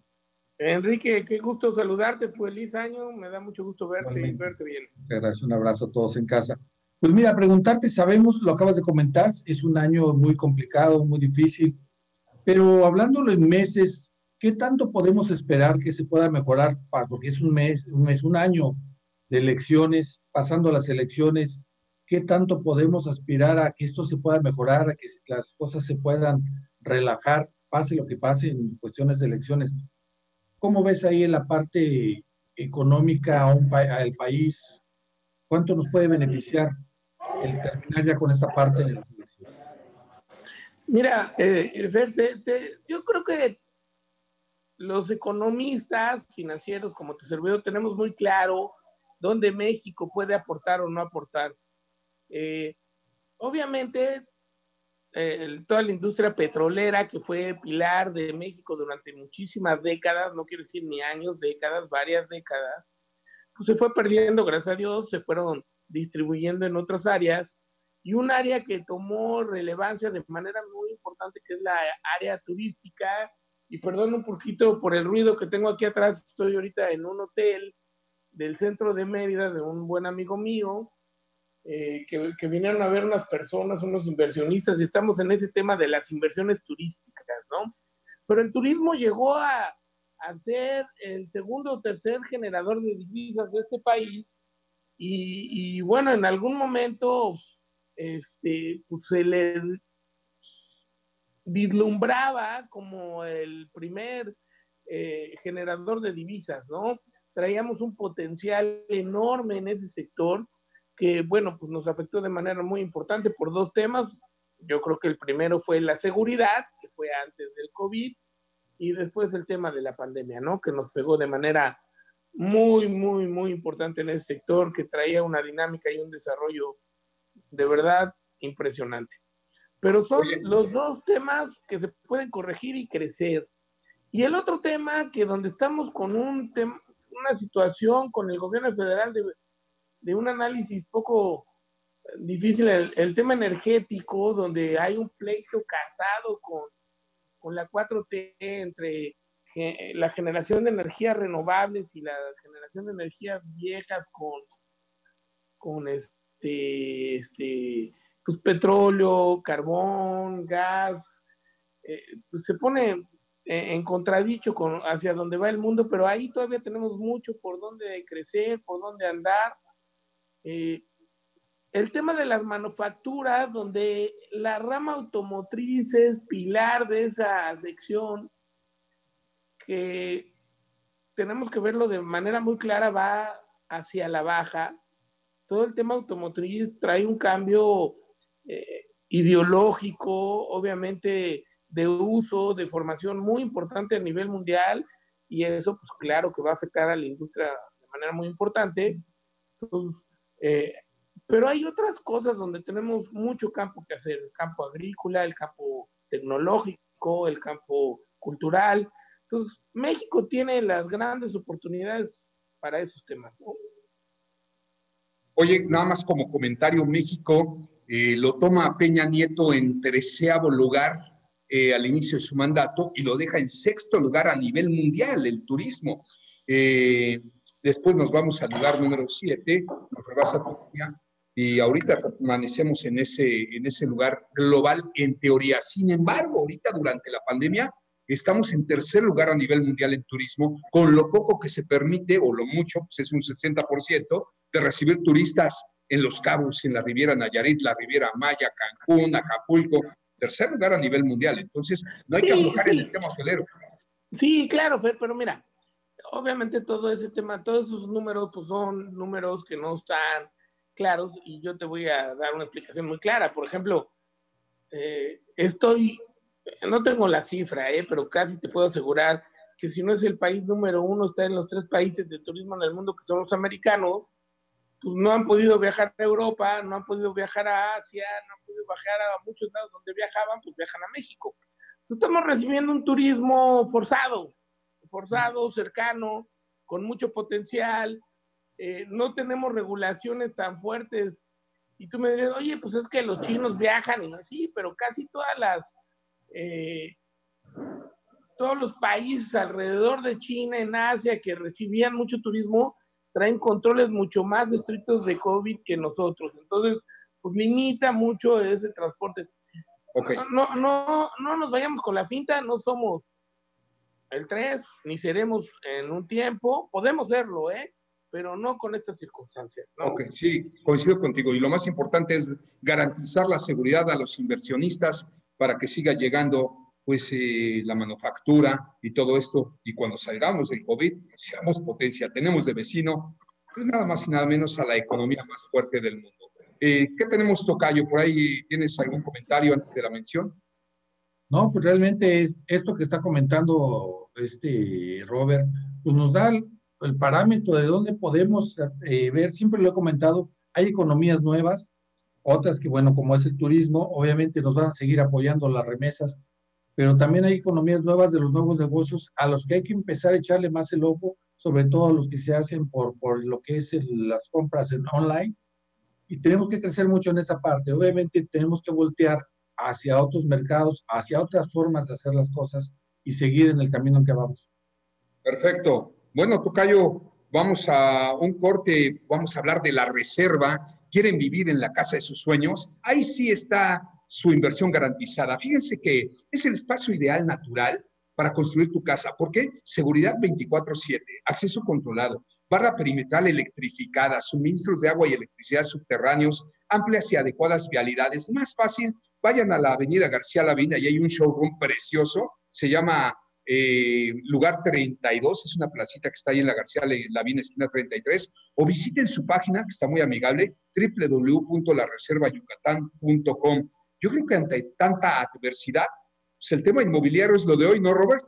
Enrique, qué gusto saludarte, feliz año, me da mucho gusto verte y verte bien. Gracias, un abrazo a todos en casa. Pues mira, preguntarte, sabemos, lo acabas de comentar, es un año muy complicado, muy difícil, pero hablándolo en meses, ¿qué tanto podemos esperar que se pueda mejorar? Porque es un mes, un mes, un año de elecciones, pasando las elecciones, ¿qué tanto podemos aspirar a que esto se pueda mejorar, a que las cosas se puedan relajar, pase lo que pase en cuestiones de elecciones? ¿Cómo ves ahí en la parte económica al país? ¿Cuánto nos puede beneficiar el terminar ya con esta parte de las elecciones? Mira, eh, Fer, yo creo que los economistas financieros, como te servidor, tenemos muy claro dónde México puede aportar o no aportar. Eh, obviamente, toda la industria petrolera que fue pilar de México durante muchísimas décadas, no quiero decir ni años, décadas, varias décadas, pues se fue perdiendo, gracias a Dios, se fueron distribuyendo en otras áreas y un área que tomó relevancia de manera muy importante que es la área turística y perdón un poquito por el ruido que tengo aquí atrás, estoy ahorita en un hotel del centro de Mérida de un buen amigo mío eh, que, que, vinieron a ver unas personas, unos inversionistas y estamos en ese tema de las inversiones turísticas, ¿no? Pero el turismo llegó a, a ser el segundo o tercer generador de divisas de este país y, bueno, en algún momento este, pues se le vislumbraba como el primer eh, generador de divisas, ¿no? Traíamos un potencial enorme en ese sector que, bueno, pues nos afectó de manera muy importante por dos temas. Yo creo que el primero fue la seguridad, que fue antes del COVID, y después el tema de la pandemia, ¿no? Que nos pegó de manera muy, muy, muy importante en ese sector que traía una dinámica y un desarrollo de verdad impresionante. Pero son los dos temas que se pueden corregir y crecer. Y el otro tema que donde estamos con un una situación con el gobierno federal de, de un análisis poco difícil, el, el, tema energético, donde hay un pleito casado con, con la 4T entre la generación de energías renovables y la generación de energías viejas con, con este, este pues, petróleo, carbón, gas, eh, pues se pone en contradicho con hacia dónde va el mundo, pero ahí todavía tenemos mucho por dónde crecer, por dónde andar. Eh, el tema de las manufacturas, donde la rama automotriz es pilar de esa sección, que tenemos que verlo de manera muy clara, va hacia la baja. Todo el tema automotriz trae un cambio eh, ideológico, obviamente de uso, de formación muy importante a nivel mundial, y eso, pues claro que va a afectar a la industria de manera muy importante. Entonces, eh, pero hay otras cosas donde tenemos mucho campo que hacer, el campo agrícola, el campo tecnológico, el campo cultural. Entonces, México tiene las grandes oportunidades para esos temas. Oye, nada más como comentario, México eh, lo toma Peña Nieto en treceavo lugar eh, al inicio de su mandato y lo deja en sexto lugar a nivel mundial, el turismo. Eh, después nos vamos al lugar número siete, nos rebasa Turquía, y ahorita permanecemos en ese, en ese lugar global en teoría. Sin embargo, ahorita durante la pandemia estamos en tercer lugar a nivel mundial en turismo, con lo poco que se permite, o lo mucho, pues es un 60% de recibir turistas en Los Cabos, en la Riviera Nayarit, la Riviera Maya, Cancún, Acapulco, tercer lugar a nivel mundial. Entonces, no hay que aflojar en el tema hotelero. Sí, claro, Fer, pero mira, obviamente todo ese tema, todos esos números, pues son números que no están claros y yo te voy a dar una explicación muy clara. Por ejemplo, eh, estoy, no tengo la cifra, eh, pero casi te puedo asegurar que si no es el país número uno, está en los tres países de turismo en el mundo que son los americanos, pues no han podido viajar a Europa, no han podido viajar a Asia, no han podido viajar a muchos lados donde viajaban, pues viajan a México. Entonces estamos recibiendo un turismo forzado, forzado, cercano, con mucho potencial, eh, no tenemos regulaciones tan fuertes. Y tú me dirías, oye, pues es que los chinos viajan y no, sí, pero casi todas las, eh, todos los países alrededor de China, en Asia, que recibían mucho turismo, traen controles mucho más estrictos de COVID que nosotros. Entonces, pues limita mucho ese transporte. No, no, no nos vayamos con la finta, no somos el 3, ni seremos en un tiempo, podemos serlo, ¿eh? pero no con estas circunstancias. Ok, sí, coincido contigo. Y lo más importante es garantizar la seguridad a los inversionistas para que siga llegando pues eh, la manufactura y todo esto. Y cuando salgamos del COVID, seamos potencia. Tenemos de vecino, pues nada más y nada menos a la economía más fuerte del mundo. Eh, ¿Qué tenemos, Tocayo? ¿Por ahí tienes algún comentario antes de la mención? No, pues realmente esto que está comentando este Robert, pues nos da el parámetro de dónde podemos eh, ver, siempre lo he comentado, hay economías nuevas, otras que, bueno, como es el turismo, obviamente nos van a seguir apoyando las remesas, pero también hay economías nuevas de los nuevos negocios a los que hay que empezar a echarle más el ojo, sobre todo a los que se hacen por, por lo que es las compras en online, y tenemos que crecer mucho en esa parte. Obviamente tenemos que voltear hacia otros mercados, hacia otras formas de hacer las cosas y seguir en el camino en que vamos. Perfecto. Bueno, Tocayo, vamos a un corte, vamos a hablar de la reserva. ¿Quieren vivir en la casa de sus sueños? Ahí sí está su inversión garantizada. Fíjense que es el espacio ideal natural para construir tu casa. ¿Por qué? Seguridad 24/7, acceso controlado, barra perimetral electrificada, suministros de agua y electricidad subterráneos, amplias y adecuadas vialidades. Más fácil, vayan a la avenida García Lavina y hay un showroom precioso, se llama eh, lugar 32, es una placita que está ahí en la García Lavín, esquina 33, o visiten su página, que está muy amigable, www.lareservayucatán.com. Yo creo que ante tanta adversidad, pues el tema inmobiliario es lo de hoy, ¿no, Robert?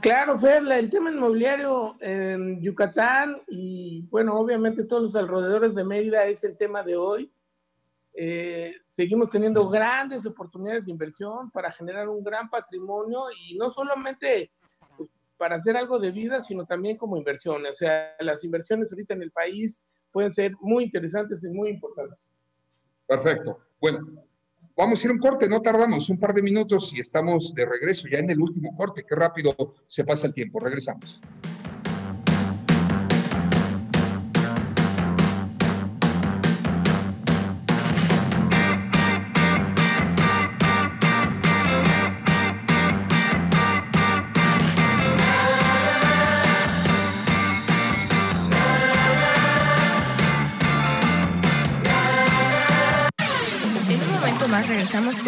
Claro, Fer, el tema inmobiliario en Yucatán y, bueno, obviamente todos los alrededores de Mérida es el tema de hoy. Eh, seguimos teniendo grandes oportunidades de inversión para generar un gran patrimonio y no solamente pues, para hacer algo de vida, sino también como inversión. O sea, las inversiones ahorita en el país pueden ser muy interesantes y muy importantes. Perfecto. Bueno, vamos a ir un corte, no tardamos un par de minutos y estamos de regreso ya en el último corte. Qué rápido se pasa el tiempo. Regresamos.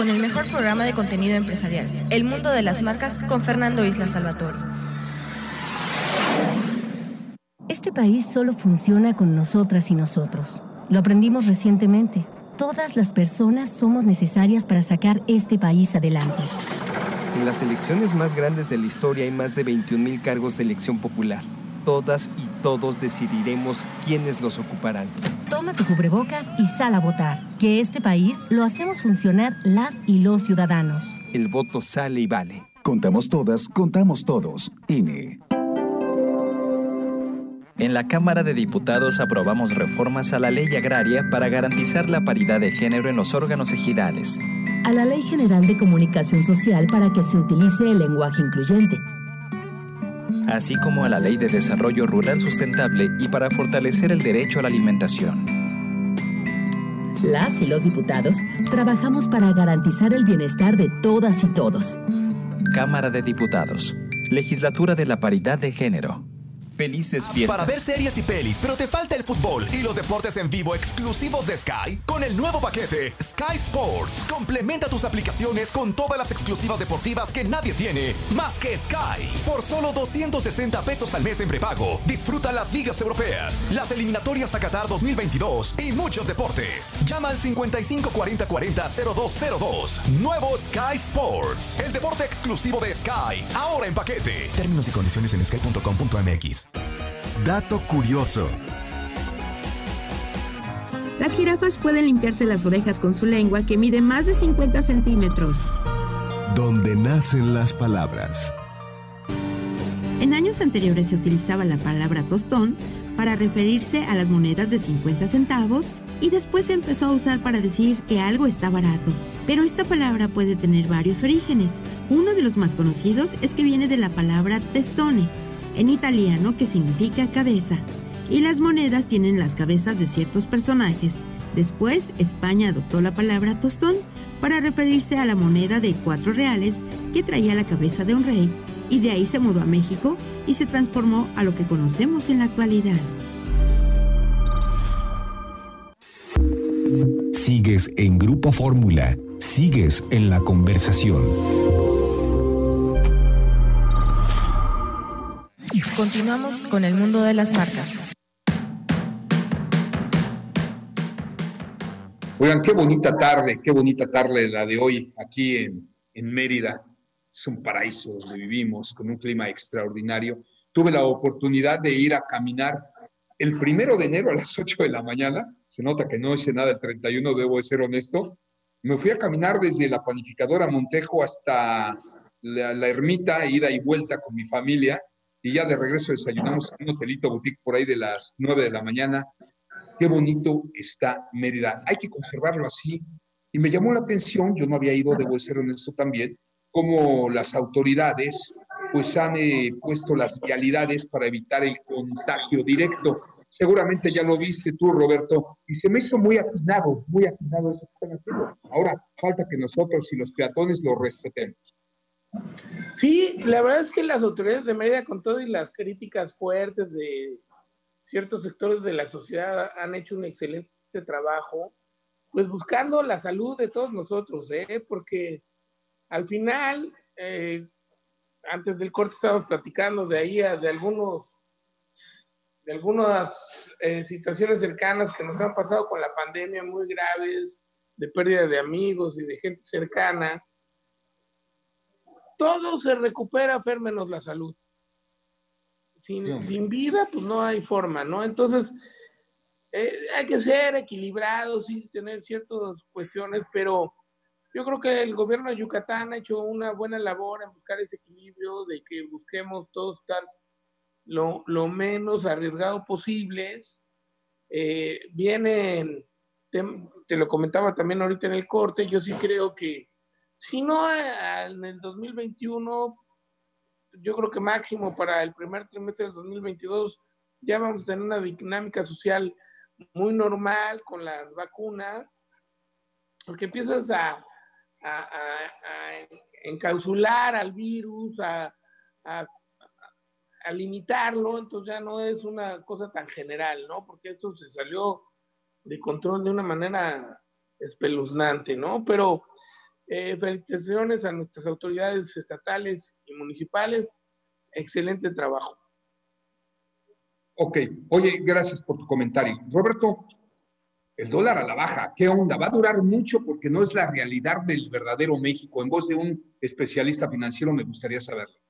Con el mejor programa de contenido empresarial, El Mundo de las Marcas, con Fernando Isla Salvatore. Este país solo funciona con nosotras y nosotros. Lo aprendimos recientemente. Todas las personas somos necesarias para sacar este país adelante. En las elecciones más grandes de la historia hay más de 21.000 cargos de elección popular. Todas y todos decidiremos quiénes los ocuparán. Toma tu cubrebocas y sal a votar. Que este país lo hacemos funcionar las y los ciudadanos. El voto sale y vale. Contamos todas, contamos todos. INE. En la Cámara de Diputados aprobamos reformas a la ley agraria para garantizar la paridad de género en los órganos ejidales. A la Ley General de Comunicación Social para que se utilice el lenguaje incluyente así como a la Ley de Desarrollo Rural Sustentable y para fortalecer el derecho a la alimentación. Las y los diputados trabajamos para garantizar el bienestar de todas y todos. Cámara de Diputados. Legislatura de la Paridad de Género. Felices fiestas. Para ver series y pelis, pero te falta el fútbol y los deportes en vivo exclusivos de Sky, con el nuevo paquete Sky Sports. Complementa tus aplicaciones con todas las exclusivas deportivas que nadie tiene, más que Sky. Por solo 260 pesos al mes en prepago, disfruta las ligas europeas, las eliminatorias a Qatar 2022 y muchos deportes. Llama al 55 40 40 0202. Nuevo Sky Sports. El deporte exclusivo de Sky, ahora en paquete. Términos y condiciones en sky.com.mx. Dato curioso. Las jirafas pueden limpiarse las orejas con su lengua que mide más de 50 centímetros. Donde nacen las palabras. En años anteriores se utilizaba la palabra tostón para referirse a las monedas de 50 centavos y después se empezó a usar para decir que algo está barato. Pero esta palabra puede tener varios orígenes. Uno de los más conocidos es que viene de la palabra testone, en italiano que significa cabeza, y las monedas tienen las cabezas de ciertos personajes. Después, España adoptó la palabra tostón para referirse a la moneda de cuatro reales que traía la cabeza de un rey, y de ahí se mudó a México y se transformó a lo que conocemos en la actualidad. Sigues en Grupo Fórmula, sigues en la conversación. Continuamos con el mundo de las marcas. Oigan, qué bonita tarde, qué bonita tarde la de hoy aquí en, en Mérida. Es un paraíso donde vivimos, con un clima extraordinario. Tuve la oportunidad de ir a caminar el primero de enero a las 8 de la mañana. Se nota que no hice nada el 31, debo de ser honesto. Me fui a caminar desde la panificadora Montejo hasta la, la ermita, ida y vuelta con mi familia y ya de regreso desayunamos en un hotelito boutique por ahí de las 9 de la mañana. Qué bonito está Mérida. Hay que conservarlo así. Y me llamó la atención, yo no había ido, debo ser honesto también, cómo las autoridades pues han eh, puesto las vialidades para evitar el contagio directo. Seguramente ya lo viste tú, Roberto, y se me hizo muy afinado, muy afinado eso que están haciendo. Ahora, falta que nosotros y los peatones lo respetemos. Sí, la verdad es que las autoridades de Mérida, con todo y las críticas fuertes de ciertos sectores de la sociedad, han hecho un excelente trabajo, pues buscando la salud de todos nosotros, ¿eh? porque al final, eh, antes del corte estábamos platicando de ahí, de algunos, de algunas eh, situaciones cercanas que nos han pasado con la pandemia muy graves, de pérdida de amigos y de gente cercana todo se recupera, Fer, menos la salud. Sin, sin, vida, pues no hay forma, ¿no? Entonces, eh, hay que ser equilibrados y tener ciertas cuestiones, pero yo creo que el gobierno de Yucatán ha hecho una buena labor en buscar ese equilibrio, de que busquemos todos estar lo, lo menos arriesgado posibles. Eh, vienen, te, te, lo comentaba también ahorita en el corte, yo sí creo que si no en el 2021, yo creo que máximo para el primer trimestre del 2022 ya vamos a tener una dinámica social muy normal con las vacunas, porque empiezas a, a, a, encapsular al virus, a, limitarlo, entonces ya no es una cosa tan general, ¿no? Porque esto se salió de control de una manera espeluznante, ¿no? Pero eh, felicitaciones a nuestras autoridades estatales y municipales, excelente trabajo. Ok, oye, gracias por tu comentario. Roberto, el dólar a la baja, ¿qué onda? Va a durar mucho porque no es la realidad del verdadero México. En voz de un especialista financiero me gustaría saberlo.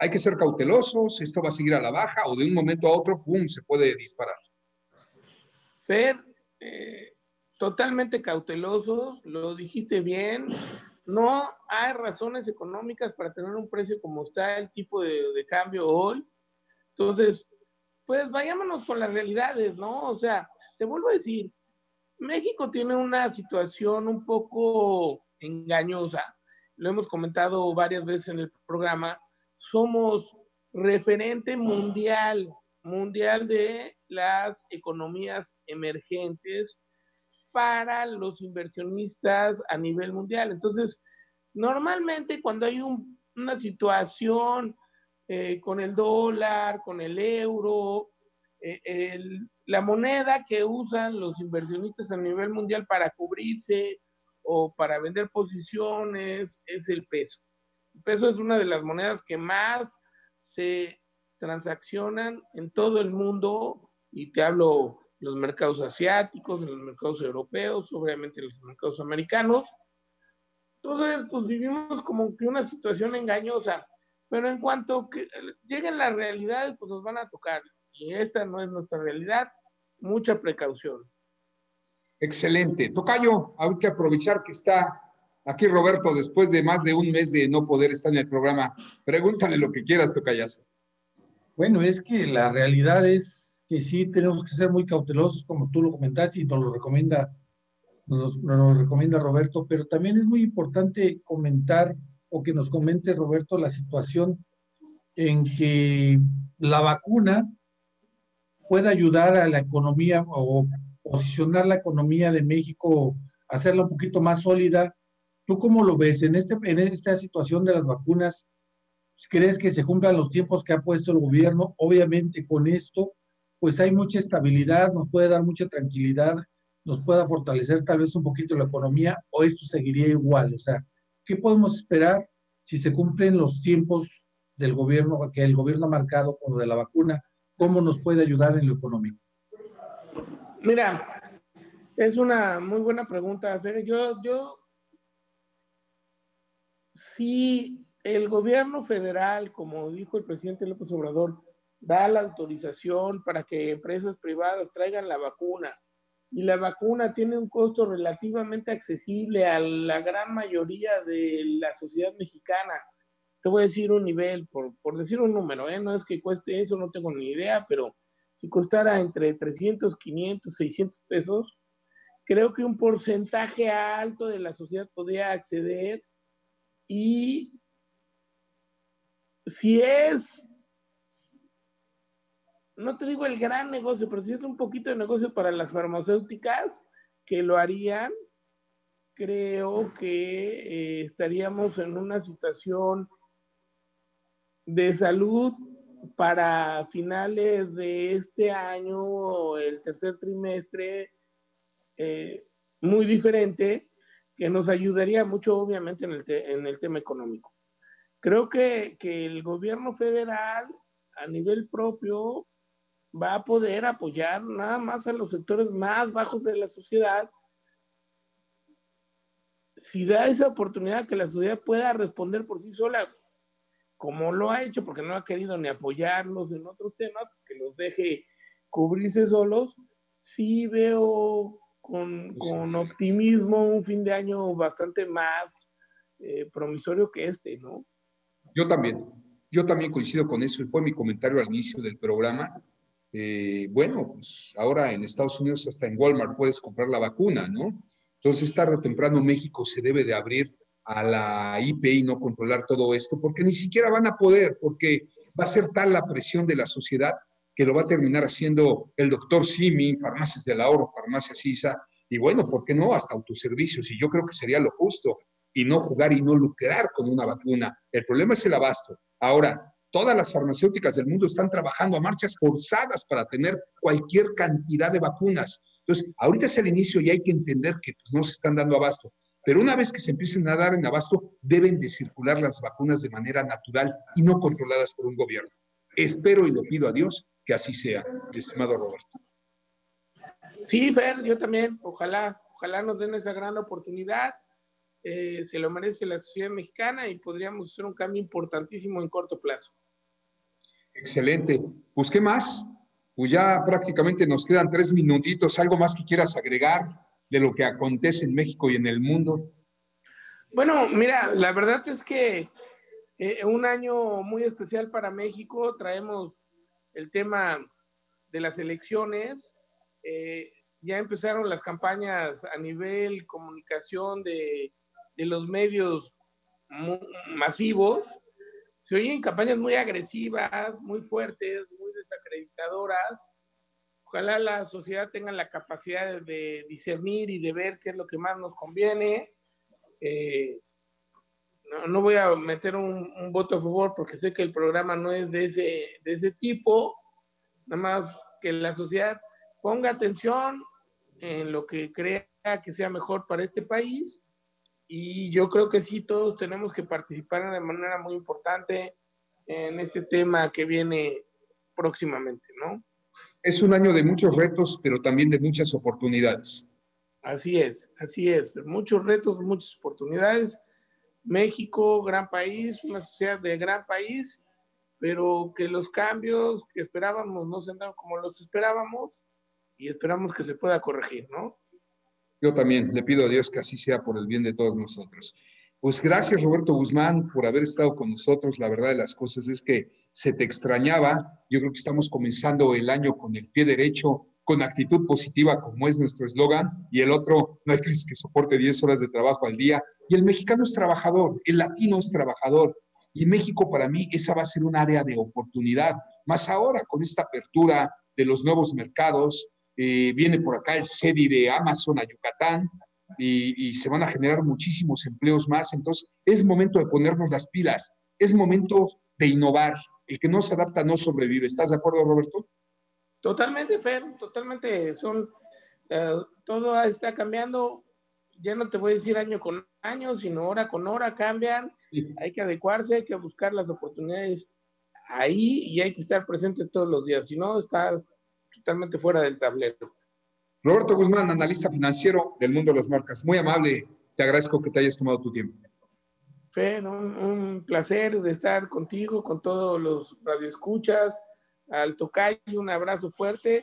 Hay que ser cautelosos, esto va a seguir a la baja o de un momento a otro, ¡pum!, se puede disparar. Fer, eh, totalmente cautelosos, lo dijiste bien. No hay razones económicas para tener un precio como está el tipo de, cambio hoy. Entonces, pues vayámonos con las realidades, ¿no? O sea, te vuelvo a decir, México tiene una situación un poco engañosa, lo hemos comentado varias veces en el programa, somos referente mundial, mundial de las economías emergentes para los inversionistas a nivel mundial. Entonces, normalmente cuando hay una situación eh, con el dólar, con el euro, eh, la moneda que usan los inversionistas a nivel mundial para cubrirse o para vender posiciones es el peso. El peso es una de las monedas que más se transaccionan en todo el mundo y te hablo los mercados asiáticos, en los mercados europeos, obviamente los mercados americanos. Entonces, pues vivimos como que una situación engañosa, pero en cuanto que lleguen las realidades, pues nos van a tocar y esta no es nuestra realidad, mucha precaución. Excelente. Tocayo, hay que aprovechar que está aquí Roberto después de más de un mes de no poder estar en el programa. Pregúntale lo que quieras, Tocayazo. Bueno, es que la realidad es que sí tenemos que ser muy cautelosos, como tú lo comentaste y nos lo recomienda, nos, nos recomienda Roberto, pero también es muy importante comentar o que nos comente Roberto la situación en que la vacuna pueda ayudar a la economía o posicionar la economía de México, hacerla un poquito más sólida. ¿Tú cómo lo ves en, este, en esta situación de las vacunas? ¿Crees que se cumplan los tiempos que ha puesto el gobierno? Obviamente con esto, pues hay mucha estabilidad, nos puede dar mucha tranquilidad, nos pueda fortalecer tal vez un poquito la economía o esto seguiría igual. O sea, ¿qué podemos esperar si se cumplen los tiempos del gobierno, que el gobierno ha marcado con lo de la vacuna? ¿Cómo nos puede ayudar en lo económico? Mira, es una muy buena pregunta. Yo, yo, si el gobierno federal, como dijo el presidente López Obrador, da la autorización para que empresas privadas traigan la vacuna y la vacuna tiene un costo relativamente accesible a la gran mayoría de la sociedad mexicana, te voy a decir un nivel, por, por decir un número, ¿eh? no es que cueste eso, no tengo ni idea, pero si costara entre 300, 500, 600 pesos, creo que un porcentaje alto de la sociedad podría acceder y si es, no te digo el gran negocio, pero si es un poquito de negocio para las farmacéuticas que lo harían, creo que eh, estaríamos en una situación de salud para finales de este año, el tercer trimestre, eh, muy diferente, que nos ayudaría mucho, obviamente, en el, en el tema económico. Creo que, que el gobierno federal, a nivel propio, va a poder apoyar nada más a los sectores más bajos de la sociedad si da esa oportunidad que la sociedad pueda responder por sí sola como lo ha hecho, porque no ha querido ni apoyarlos en otros temas, pues que los deje cubrirse solos, sí veo con, con optimismo un fin de año bastante más eh, promisorio que este, ¿no? Yo también, yo también coincido con eso y fue mi comentario al inicio del programa. Eh, bueno, pues ahora en Estados Unidos hasta en Walmart puedes comprar la vacuna, ¿no? Entonces tarde o temprano México se debe de abrir a la IP y no controlar todo esto, porque ni siquiera van a poder, porque va a ser tal la presión de la sociedad que lo va a terminar haciendo el doctor Simi, Farmacias del Ahorro, Farmacias ISA, y bueno, ¿por qué no? Hasta autoservicios, y yo creo que sería lo justo, y no jugar y no lucrar con una vacuna. El problema es el abasto. Ahora, todas las farmacéuticas del mundo están trabajando a marchas forzadas para tener cualquier cantidad de vacunas. Entonces, ahorita es el inicio y hay que entender que pues, no se están dando abasto. Pero una vez que se empiecen a dar en abasto, deben de circular las vacunas de manera natural y no controladas por un gobierno. Espero y lo pido a Dios que así sea, estimado Roberto. Sí, Fer, yo también. Ojalá, ojalá nos den esa gran oportunidad. Eh, se lo merece la sociedad mexicana y podríamos hacer un cambio importantísimo en corto plazo. Excelente. Pues, ¿qué más? Pues ya prácticamente nos quedan tres minutitos. ¿Algo más que quieras agregar? de lo que acontece en México y en el mundo? Bueno, mira, la verdad es que eh, un año muy especial para México. Traemos el tema de las elecciones. Eh, ya empezaron las campañas a nivel comunicación de, de los medios masivos. Se oyen campañas muy agresivas, muy fuertes, muy desacreditadoras Ojalá la sociedad tenga la capacidad de discernir y de ver qué es lo que más nos conviene. Eh, no, voy a meter un, voto a favor porque sé que el programa no es de ese, de ese tipo. Nada más que la sociedad ponga atención en lo que crea que sea mejor para este país. Y yo creo que sí, todos tenemos que participar de manera muy importante en este tema que viene próximamente, ¿no? es un año de muchos retos, pero también de muchas oportunidades. Así es, así es. Muchos retos, muchas oportunidades. México, gran país, una sociedad de gran país, pero que los cambios que esperábamos no se dan como los esperábamos y esperamos que se pueda corregir, ¿no? Yo también le pido a Dios que así sea por el bien de todos nosotros. Pues gracias Roberto Guzmán por haber estado con nosotros. La verdad de las cosas es que se te extrañaba. Yo creo que estamos comenzando el año con el pie derecho, con actitud positiva, como es nuestro eslogan, y el otro, no hay crisis que soporte 10 horas de trabajo al día. Y el mexicano es trabajador, el latino es trabajador. Y México para mí esa va a ser un área de oportunidad. Más ahora con esta apertura de los nuevos mercados, eh, viene por acá el CEDI de Amazon a Yucatán, y, se van a generar muchísimos empleos más. Entonces, es momento de ponernos las pilas, es momento de innovar. El que no se adapta no sobrevive. ¿Estás de acuerdo, Roberto? Totalmente, Fer, totalmente. Son, eh, todo está cambiando. Ya no te voy a decir año con año, sino hora con hora cambian. Hay que adecuarse, hay que buscar las oportunidades ahí y hay que estar presente todos los días. Si no, estás totalmente fuera del tablero. Roberto Guzmán, analista financiero del mundo de las marcas. Muy amable, te agradezco que te hayas tomado tu tiempo. Fer, un, placer de estar contigo, con todos los radioescuchas, al tocayo, un abrazo fuerte.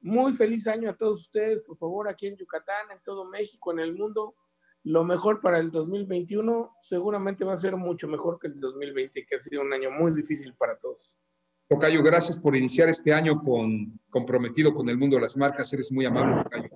Muy feliz año a todos ustedes, por favor, aquí en Yucatán, en todo México, en el mundo. Lo mejor para el 2021 seguramente va a ser mucho mejor que el 2020, que ha sido un año muy difícil para todos. Tocayo, gracias por iniciar este año con, comprometido con el mundo de las marcas. Eres muy amable, Tocayo.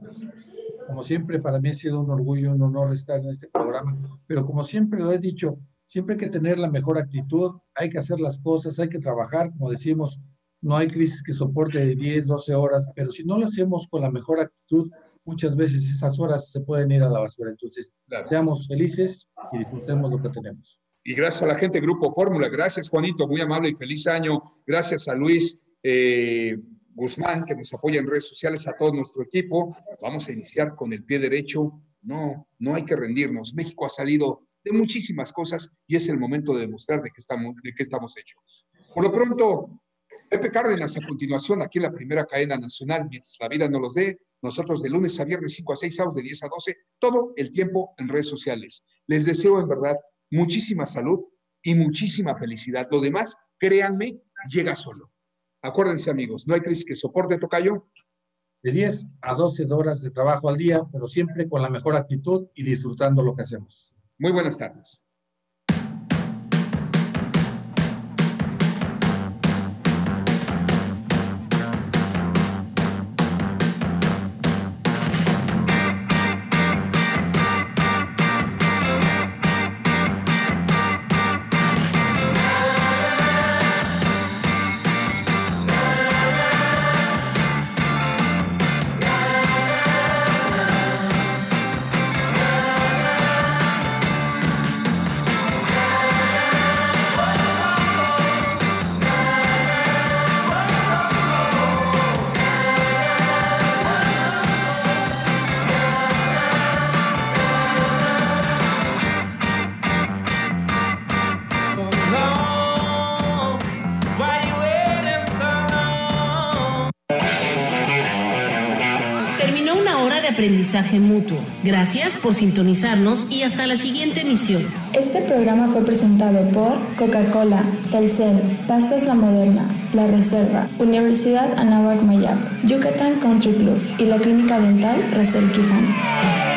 Como siempre, para mí ha sido un orgullo, un honor estar en este programa. Pero como siempre lo he dicho, siempre hay que tener la mejor actitud, hay que hacer las cosas, hay que trabajar. Como decimos, no hay crisis que soporte de 10, 12 horas, pero si no lo hacemos con la mejor actitud, muchas veces esas horas se pueden ir a la basura. Entonces, seamos felices y disfrutemos lo que tenemos. Y gracias a la gente Grupo Fórmula, gracias Juanito, muy amable y feliz año. Gracias a Luis eh, Guzmán, que nos apoya en redes sociales, a todo nuestro equipo. Vamos a iniciar con el pie derecho. No, no hay que rendirnos. México ha salido de muchísimas cosas y es el momento de demostrar de qué estamos, de qué estamos hechos. Por lo pronto, Pepe Cárdenas a continuación aquí en la primera cadena nacional, mientras la vida no los dé, nosotros de lunes a viernes 5 a 6, sábados de 10 a 12, todo el tiempo en redes sociales. Les deseo en verdad muchísima salud y muchísima felicidad. Lo demás, créanme, llega solo. Acuérdense amigos, no hay crisis que soporte, Tocayo. de 10 a 12 horas de trabajo al día, pero siempre con la mejor actitud y disfrutando lo que hacemos. Muy buenas tardes. Gracias por sintonizarnos y hasta la siguiente emisión. Este programa fue presentado por Coca-Cola, Telcel, Pastas La Moderna, La Reserva, Universidad Anáhuac Mayap, Yucatán Country Club y la Clínica Dental Rosel Quijano.